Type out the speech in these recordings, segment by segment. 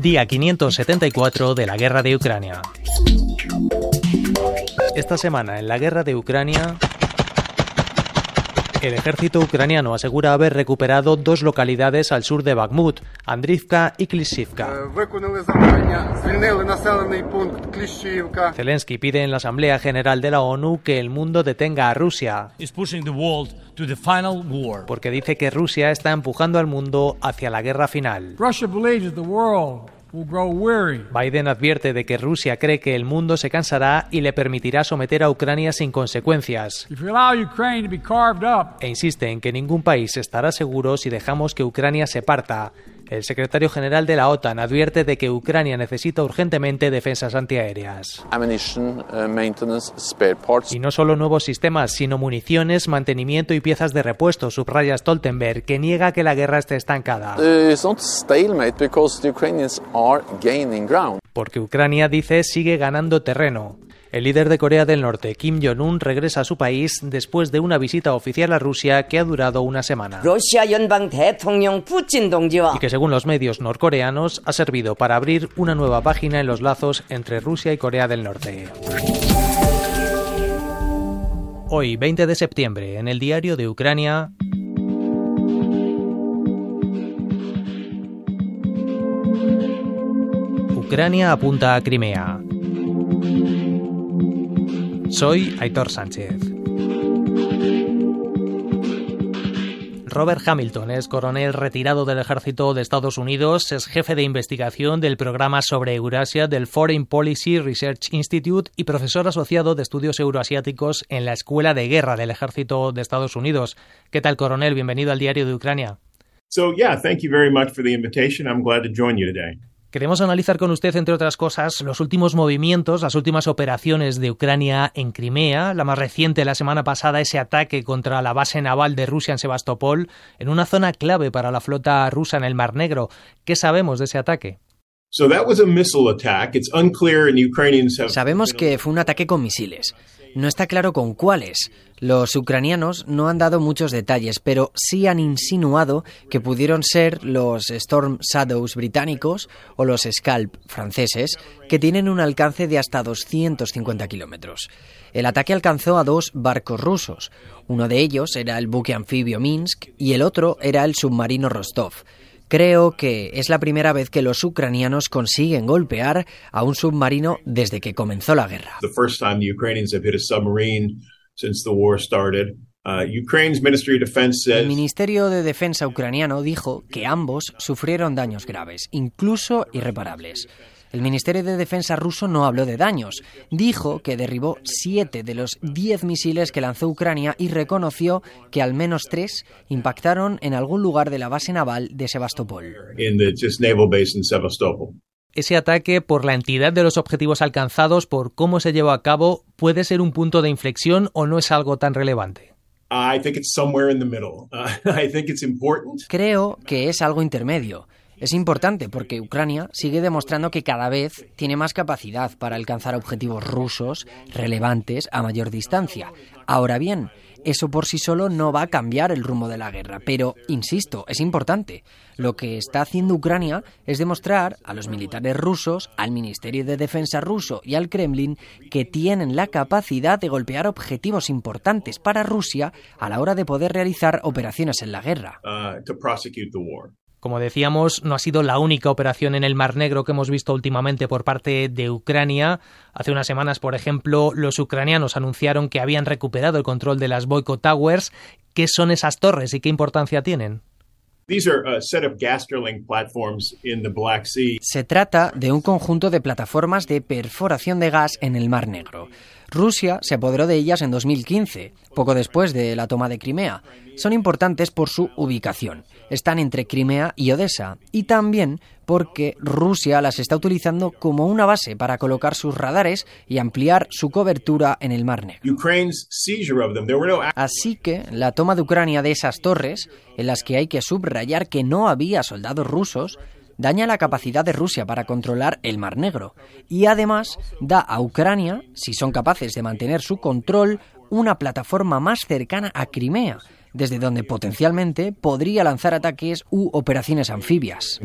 Día 574 de la guerra de Ucrania. Esta semana en la guerra de Ucrania el ejército ucraniano asegura haber recuperado dos localidades al sur de Bakhmut, Andrivka y Klishivka. Zelensky pide en la Asamblea General de la ONU que el mundo detenga a Rusia, porque dice que Rusia está empujando al mundo hacia la guerra final. Biden advierte de que Rusia cree que el mundo se cansará y le permitirá someter a Ucrania sin consecuencias. E insiste en que ningún país estará seguro si dejamos que Ucrania se parta. El secretario general de la OTAN advierte de que Ucrania necesita urgentemente defensas antiaéreas. Uh, y no solo nuevos sistemas, sino municiones, mantenimiento y piezas de repuesto, subraya Stoltenberg, que niega que la guerra esté estancada. Porque Ucrania, dice, sigue ganando terreno. El líder de Corea del Norte, Kim Jong-un, regresa a su país después de una visita oficial a Rusia que ha durado una semana. Y que según los medios norcoreanos ha servido para abrir una nueva página en los lazos entre Rusia y Corea del Norte. Hoy, 20 de septiembre, en el diario de Ucrania, Ucrania apunta a Crimea. Soy Aitor Sánchez. Robert Hamilton es coronel retirado del ejército de Estados Unidos, es jefe de investigación del programa sobre Eurasia del Foreign Policy Research Institute y profesor asociado de estudios euroasiáticos en la Escuela de Guerra del Ejército de Estados Unidos. ¿Qué tal, coronel? Bienvenido al Diario de Ucrania. So, yeah, thank you very much for the invitation. I'm glad to join you today. Queremos analizar con usted, entre otras cosas, los últimos movimientos, las últimas operaciones de Ucrania en Crimea, la más reciente la semana pasada, ese ataque contra la base naval de Rusia en Sebastopol, en una zona clave para la flota rusa en el Mar Negro. ¿Qué sabemos de ese ataque? Sabemos que fue un ataque con misiles. No está claro con cuáles. Los ucranianos no han dado muchos detalles, pero sí han insinuado que pudieron ser los Storm Shadows británicos o los Scalp franceses, que tienen un alcance de hasta 250 kilómetros. El ataque alcanzó a dos barcos rusos. Uno de ellos era el buque anfibio Minsk y el otro era el submarino Rostov. Creo que es la primera vez que los ucranianos consiguen golpear a un submarino desde que comenzó la guerra. El Ministerio de Defensa ucraniano dijo que ambos sufrieron daños graves, incluso irreparables. El Ministerio de Defensa ruso no habló de daños. Dijo que derribó siete de los diez misiles que lanzó Ucrania y reconoció que al menos tres impactaron en algún lugar de la base naval de Sebastopol. Ese ataque, por la entidad de los objetivos alcanzados, por cómo se llevó a cabo, puede ser un punto de inflexión o no es algo tan relevante. Creo que es algo intermedio. Es importante porque Ucrania sigue demostrando que cada vez tiene más capacidad para alcanzar objetivos rusos relevantes a mayor distancia. Ahora bien, eso por sí solo no va a cambiar el rumbo de la guerra, pero, insisto, es importante. Lo que está haciendo Ucrania es demostrar a los militares rusos, al Ministerio de Defensa ruso y al Kremlin que tienen la capacidad de golpear objetivos importantes para Rusia a la hora de poder realizar operaciones en la guerra. Uh, como decíamos, no ha sido la única operación en el Mar Negro que hemos visto últimamente por parte de Ucrania. Hace unas semanas, por ejemplo, los ucranianos anunciaron que habían recuperado el control de las Boycott Towers. ¿Qué son esas torres y qué importancia tienen? Se trata de un conjunto de plataformas de perforación de gas en el Mar Negro. Rusia se apoderó de ellas en 2015, poco después de la toma de Crimea. Son importantes por su ubicación. Están entre Crimea y Odessa y también porque Rusia las está utilizando como una base para colocar sus radares y ampliar su cobertura en el Mar Negro. Así que la toma de Ucrania de esas torres, en las que hay que subrayar que no había soldados rusos, daña la capacidad de Rusia para controlar el Mar Negro y además da a Ucrania, si son capaces de mantener su control, una plataforma más cercana a Crimea, desde donde potencialmente podría lanzar ataques u operaciones anfibias.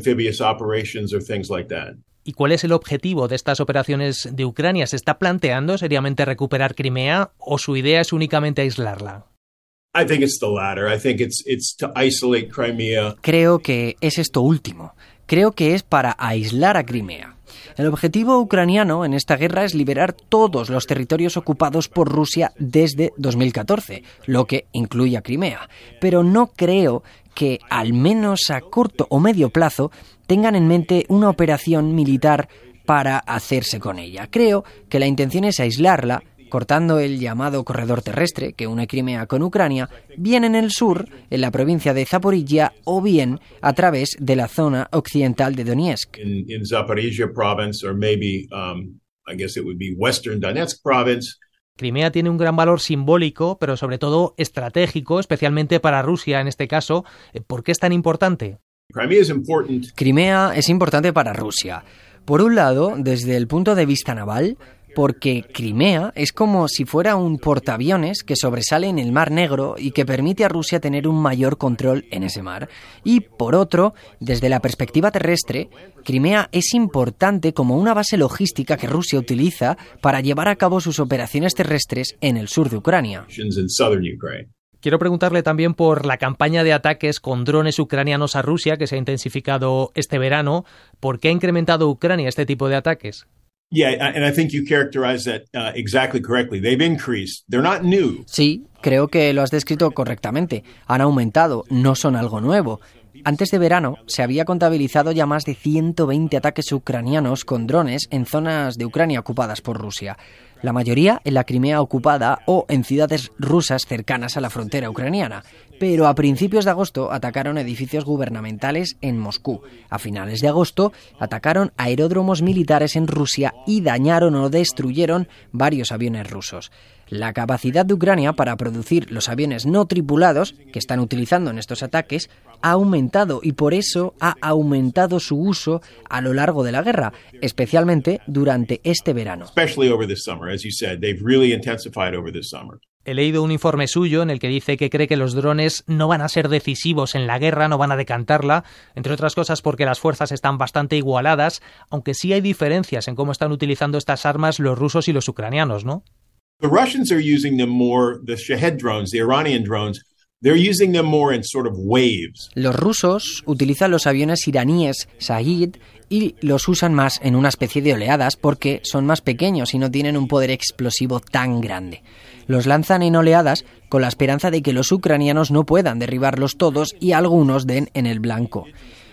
¿Y cuál es el objetivo de estas operaciones de Ucrania? ¿Se está planteando seriamente recuperar Crimea o su idea es únicamente aislarla? Creo que es esto último. Creo que es para aislar a Crimea. El objetivo ucraniano en esta guerra es liberar todos los territorios ocupados por Rusia desde 2014, lo que incluye a Crimea. Pero no creo que, al menos a corto o medio plazo, tengan en mente una operación militar para hacerse con ella. Creo que la intención es aislarla cortando el llamado corredor terrestre que une Crimea con Ucrania, bien en el sur, en la provincia de Zaporilla, o bien a través de la zona occidental de Donetsk. Crimea tiene un gran valor simbólico, pero sobre todo estratégico, especialmente para Rusia en este caso. ¿Por qué es tan importante? Crimea es importante para Rusia. Por un lado, desde el punto de vista naval, porque Crimea es como si fuera un portaaviones que sobresale en el Mar Negro y que permite a Rusia tener un mayor control en ese mar. Y por otro, desde la perspectiva terrestre, Crimea es importante como una base logística que Rusia utiliza para llevar a cabo sus operaciones terrestres en el sur de Ucrania. Quiero preguntarle también por la campaña de ataques con drones ucranianos a Rusia que se ha intensificado este verano. ¿Por qué ha incrementado Ucrania este tipo de ataques? Sí, creo que lo has descrito correctamente. Han aumentado, no son algo nuevo. Antes de verano se había contabilizado ya más de 120 ataques ucranianos con drones en zonas de Ucrania ocupadas por Rusia la mayoría en la Crimea ocupada o en ciudades rusas cercanas a la frontera ucraniana. Pero a principios de agosto atacaron edificios gubernamentales en Moscú. A finales de agosto atacaron aeródromos militares en Rusia y dañaron o destruyeron varios aviones rusos. La capacidad de Ucrania para producir los aviones no tripulados que están utilizando en estos ataques ha aumentado y por eso ha aumentado su uso a lo largo de la guerra, especialmente durante este verano. He leído un informe suyo en el que dice que cree que los drones no van a ser decisivos en la guerra, no van a decantarla, entre otras cosas porque las fuerzas están bastante igualadas, aunque sí hay diferencias en cómo están utilizando estas armas los rusos y los ucranianos, ¿no? The Russians are using them more, the Shahed drones, the Iranian drones, Los rusos utilizan los aviones iraníes Shahid y los usan más en una especie de oleadas porque son más pequeños y no tienen un poder explosivo tan grande. Los lanzan en oleadas con la esperanza de que los ucranianos no puedan derribarlos todos y algunos den en el blanco.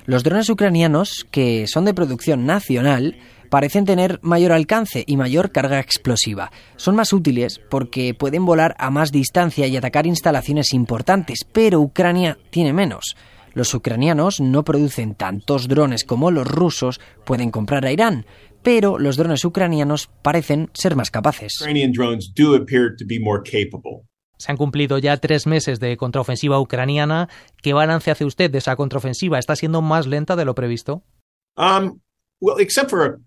Los drones ucranianos, que son de producción nacional, parecen tener mayor alcance y mayor carga explosiva. Son más útiles porque pueden volar a más distancia y atacar instalaciones importantes, pero Ucrania tiene menos. Los ucranianos no producen tantos drones como los rusos pueden comprar a Irán, pero los drones ucranianos parecen ser más capaces. Se han cumplido ya tres meses de contraofensiva ucraniana. ¿Qué balance hace usted de esa contraofensiva? ¿Está siendo más lenta de lo previsto? Um, well, except for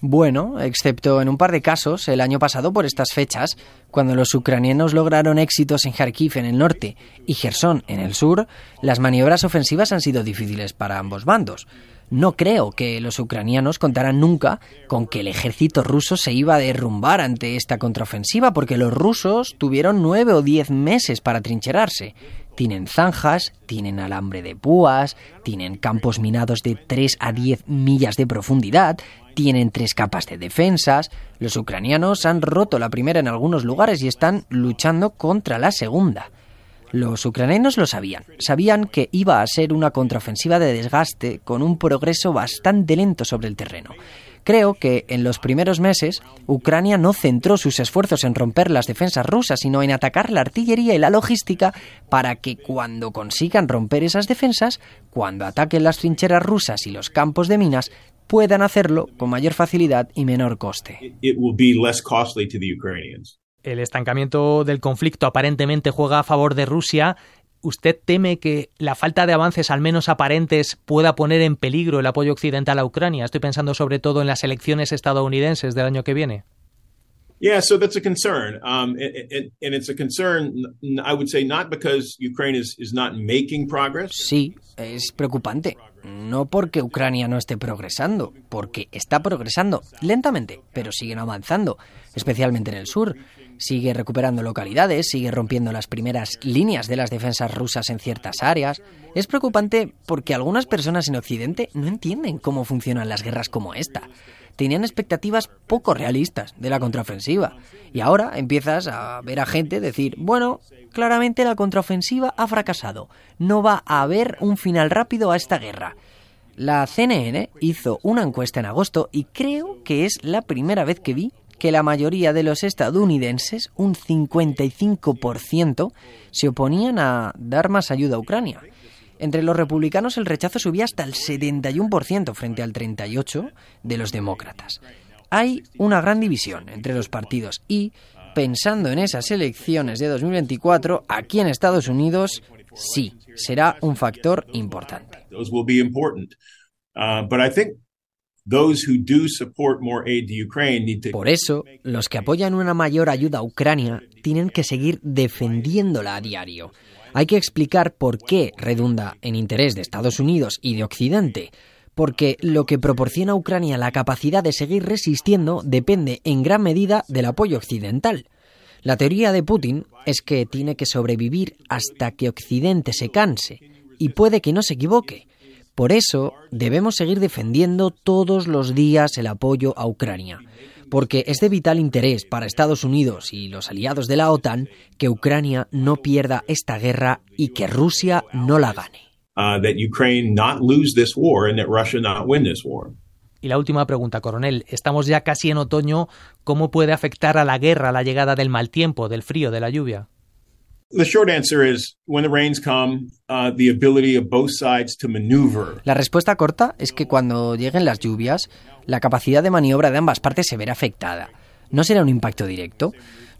bueno, excepto en un par de casos el año pasado por estas fechas, cuando los ucranianos lograron éxitos en Kharkiv en el norte y Gerson en el sur, las maniobras ofensivas han sido difíciles para ambos bandos. No creo que los ucranianos contaran nunca con que el ejército ruso se iba a derrumbar ante esta contraofensiva, porque los rusos tuvieron nueve o diez meses para trincherarse. Tienen zanjas, tienen alambre de púas, tienen campos minados de 3 a 10 millas de profundidad, tienen tres capas de defensas. Los ucranianos han roto la primera en algunos lugares y están luchando contra la segunda. Los ucranianos lo sabían, sabían que iba a ser una contraofensiva de desgaste con un progreso bastante lento sobre el terreno. Creo que en los primeros meses Ucrania no centró sus esfuerzos en romper las defensas rusas, sino en atacar la artillería y la logística para que cuando consigan romper esas defensas, cuando ataquen las trincheras rusas y los campos de minas, puedan hacerlo con mayor facilidad y menor coste. El estancamiento del conflicto aparentemente juega a favor de Rusia. ¿Usted teme que la falta de avances, al menos aparentes, pueda poner en peligro el apoyo occidental a Ucrania? Estoy pensando sobre todo en las elecciones estadounidenses del año que viene. Yeah, so that's a concern. Um, and, and, it's a concern, I would say, not because Ukraine is, is not making progress. Sí, es preocupante. No porque Ucrania no esté progresando, porque está progresando lentamente, pero siguen avanzando, especialmente en el sur. Sigue recuperando localidades, sigue rompiendo las primeras líneas de las defensas rusas en ciertas áreas. Es preocupante porque algunas personas en Occidente no entienden cómo funcionan las guerras como esta tenían expectativas poco realistas de la contraofensiva. Y ahora empiezas a ver a gente decir, bueno, claramente la contraofensiva ha fracasado, no va a haber un final rápido a esta guerra. La CNN hizo una encuesta en agosto y creo que es la primera vez que vi que la mayoría de los estadounidenses, un 55%, se oponían a dar más ayuda a Ucrania. Entre los republicanos el rechazo subía hasta el 71% frente al 38% de los demócratas. Hay una gran división entre los partidos y, pensando en esas elecciones de 2024, aquí en Estados Unidos sí, será un factor importante. Por eso, los que apoyan una mayor ayuda a Ucrania tienen que seguir defendiéndola a diario. Hay que explicar por qué redunda en interés de Estados Unidos y de Occidente, porque lo que proporciona a Ucrania la capacidad de seguir resistiendo depende en gran medida del apoyo occidental. La teoría de Putin es que tiene que sobrevivir hasta que Occidente se canse, y puede que no se equivoque. Por eso debemos seguir defendiendo todos los días el apoyo a Ucrania porque es de vital interés para Estados Unidos y los aliados de la OTAN que Ucrania no pierda esta guerra y que Rusia no la gane. Y la última pregunta, coronel. Estamos ya casi en otoño. ¿Cómo puede afectar a la guerra la llegada del mal tiempo, del frío, de la lluvia? La respuesta corta es que cuando lleguen las lluvias, la capacidad de maniobra de ambas partes se verá afectada. No será un impacto directo.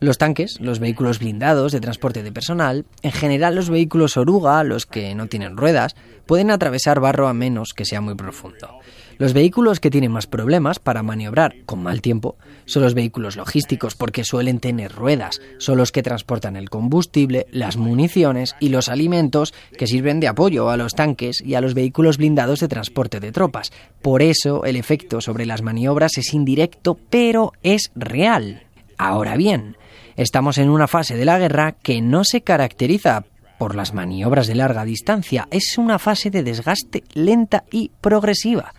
Los tanques, los vehículos blindados de transporte de personal, en general los vehículos oruga, los que no tienen ruedas, pueden atravesar barro a menos que sea muy profundo. Los vehículos que tienen más problemas para maniobrar con mal tiempo son los vehículos logísticos porque suelen tener ruedas, son los que transportan el combustible, las municiones y los alimentos que sirven de apoyo a los tanques y a los vehículos blindados de transporte de tropas. Por eso el efecto sobre las maniobras es indirecto, pero es real. Ahora bien, estamos en una fase de la guerra que no se caracteriza por las maniobras de larga distancia, es una fase de desgaste lenta y progresiva.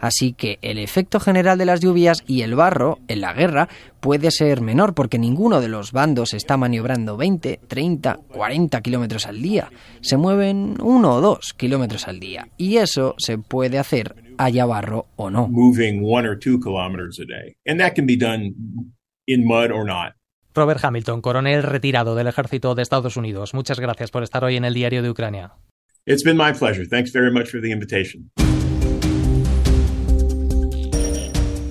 Así que el efecto general de las lluvias y el barro en la guerra puede ser menor porque ninguno de los bandos está maniobrando 20, 30, 40 kilómetros al día. Se mueven uno o dos kilómetros al día. Y eso se puede hacer haya barro o no. Robert Hamilton, coronel retirado del ejército de Estados Unidos. Muchas gracias por estar hoy en el diario de Ucrania. It's been my pleasure. Thanks very much for the invitation.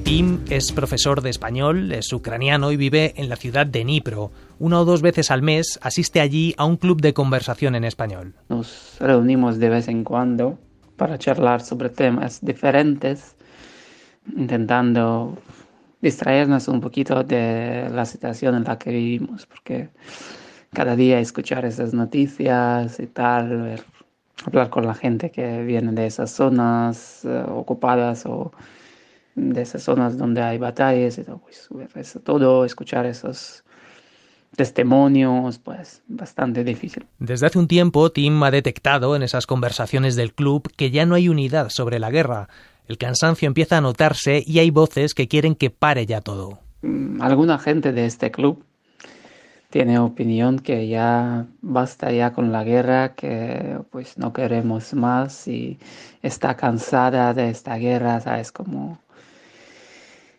Tim es profesor de español, es ucraniano y vive en la ciudad de Dnipro. Una o dos veces al mes asiste allí a un club de conversación en español. Nos reunimos de vez en cuando para charlar sobre temas diferentes, intentando distraernos un poquito de la situación en la que vivimos, porque cada día escuchar esas noticias y tal, hablar con la gente que viene de esas zonas eh, ocupadas o de esas zonas donde hay batallas y todo, pues, todo escuchar esos testimonios, pues bastante difícil. Desde hace un tiempo, Tim ha detectado en esas conversaciones del club que ya no hay unidad sobre la guerra. El cansancio empieza a notarse y hay voces que quieren que pare ya todo. Mm, alguna gente de este club tiene opinión que ya basta ya con la guerra, que pues no queremos más y está cansada de esta guerra, ¿sabes? Como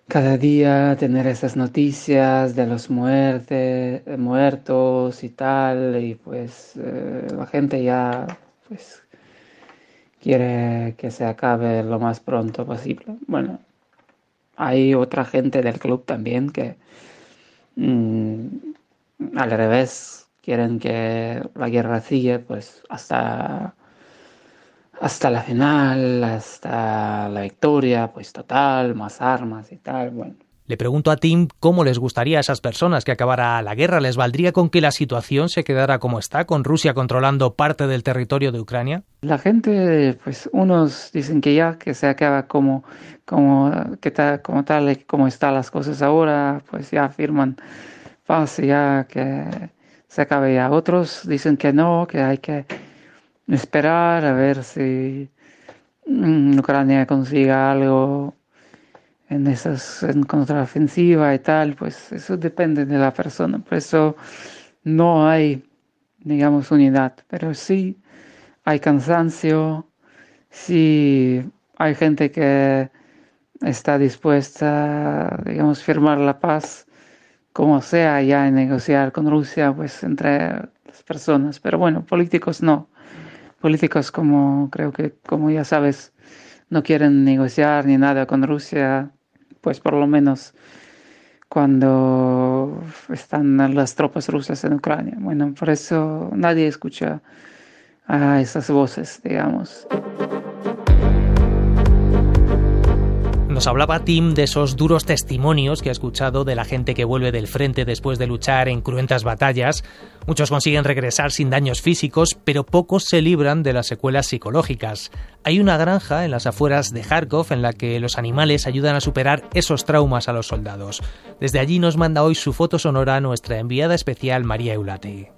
cada día tener esas noticias de los muerte, muertos y tal, y pues eh, la gente ya pues quiere que se acabe lo más pronto posible. Bueno, hay otra gente del club también que mm, al revés quieren que la guerra siga pues hasta hasta la final, hasta la victoria, pues total, más armas y tal, bueno. Le pregunto a Tim cómo les gustaría a esas personas que acabara la guerra. ¿Les valdría con que la situación se quedara como está, con Rusia controlando parte del territorio de Ucrania? La gente, pues unos dicen que ya, que se acaba como, como, que como tal, como están las cosas ahora, pues ya firman paz, ya que se acabe ya. Otros dicen que no, que hay que esperar a ver si mm, Ucrania consiga algo en esas en contraofensiva y tal, pues eso depende de la persona. Por eso no hay, digamos, unidad, pero sí hay cansancio, sí hay gente que está dispuesta, digamos, firmar la paz, como sea, ya en negociar con Rusia, pues entre las personas. Pero bueno, políticos no. Políticos como creo que, como ya sabes, no quieren negociar ni nada con Rusia pues por lo menos cuando están las tropas rusas en Ucrania. Bueno, por eso nadie escucha a esas voces, digamos. Nos hablaba Tim de esos duros testimonios que ha escuchado de la gente que vuelve del frente después de luchar en cruentas batallas. Muchos consiguen regresar sin daños físicos, pero pocos se libran de las secuelas psicológicas. Hay una granja en las afueras de Kharkov en la que los animales ayudan a superar esos traumas a los soldados. Desde allí nos manda hoy su foto sonora nuestra enviada especial María Eulate.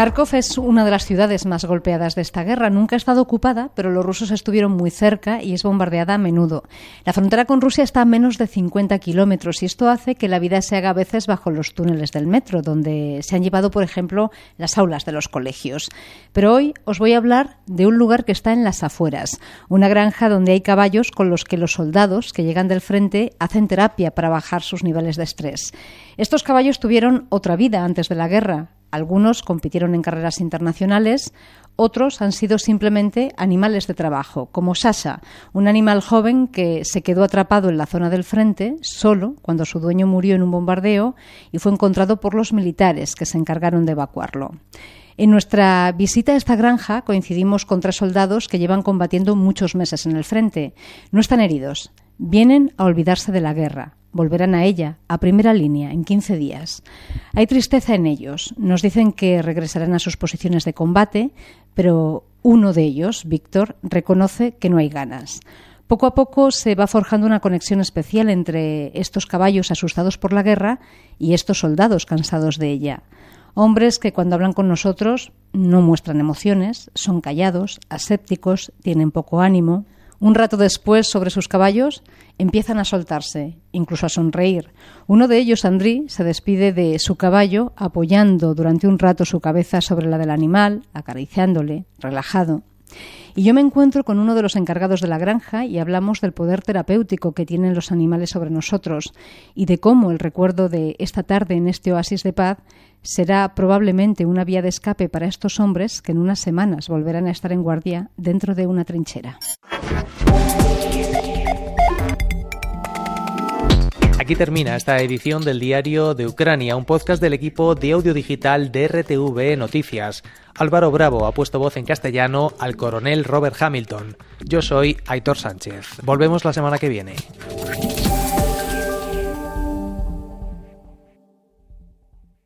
Kharkov es una de las ciudades más golpeadas de esta guerra. Nunca ha estado ocupada, pero los rusos estuvieron muy cerca y es bombardeada a menudo. La frontera con Rusia está a menos de 50 kilómetros y esto hace que la vida se haga a veces bajo los túneles del metro, donde se han llevado, por ejemplo, las aulas de los colegios. Pero hoy os voy a hablar de un lugar que está en las afueras, una granja donde hay caballos con los que los soldados que llegan del frente hacen terapia para bajar sus niveles de estrés. Estos caballos tuvieron otra vida antes de la guerra. Algunos compitieron en carreras internacionales, otros han sido simplemente animales de trabajo, como Sasha, un animal joven que se quedó atrapado en la zona del frente, solo, cuando su dueño murió en un bombardeo y fue encontrado por los militares que se encargaron de evacuarlo. En nuestra visita a esta granja coincidimos con tres soldados que llevan combatiendo muchos meses en el frente. No están heridos, vienen a olvidarse de la guerra volverán a ella, a primera línea, en 15 días. Hay tristeza en ellos. Nos dicen que regresarán a sus posiciones de combate, pero uno de ellos, Víctor, reconoce que no hay ganas. Poco a poco se va forjando una conexión especial entre estos caballos asustados por la guerra y estos soldados cansados de ella. Hombres que cuando hablan con nosotros no muestran emociones, son callados, asépticos, tienen poco ánimo, un rato después, sobre sus caballos, empiezan a soltarse, incluso a sonreír. Uno de ellos, Andrí, se despide de su caballo, apoyando durante un rato su cabeza sobre la del animal, acariciándole, relajado. Y yo me encuentro con uno de los encargados de la granja y hablamos del poder terapéutico que tienen los animales sobre nosotros y de cómo el recuerdo de esta tarde en este oasis de paz será probablemente una vía de escape para estos hombres que en unas semanas volverán a estar en guardia dentro de una trinchera. Aquí termina esta edición del Diario de Ucrania, un podcast del equipo de audio digital de RTV Noticias. Álvaro Bravo ha puesto voz en castellano al coronel Robert Hamilton. Yo soy Aitor Sánchez. Volvemos la semana que viene.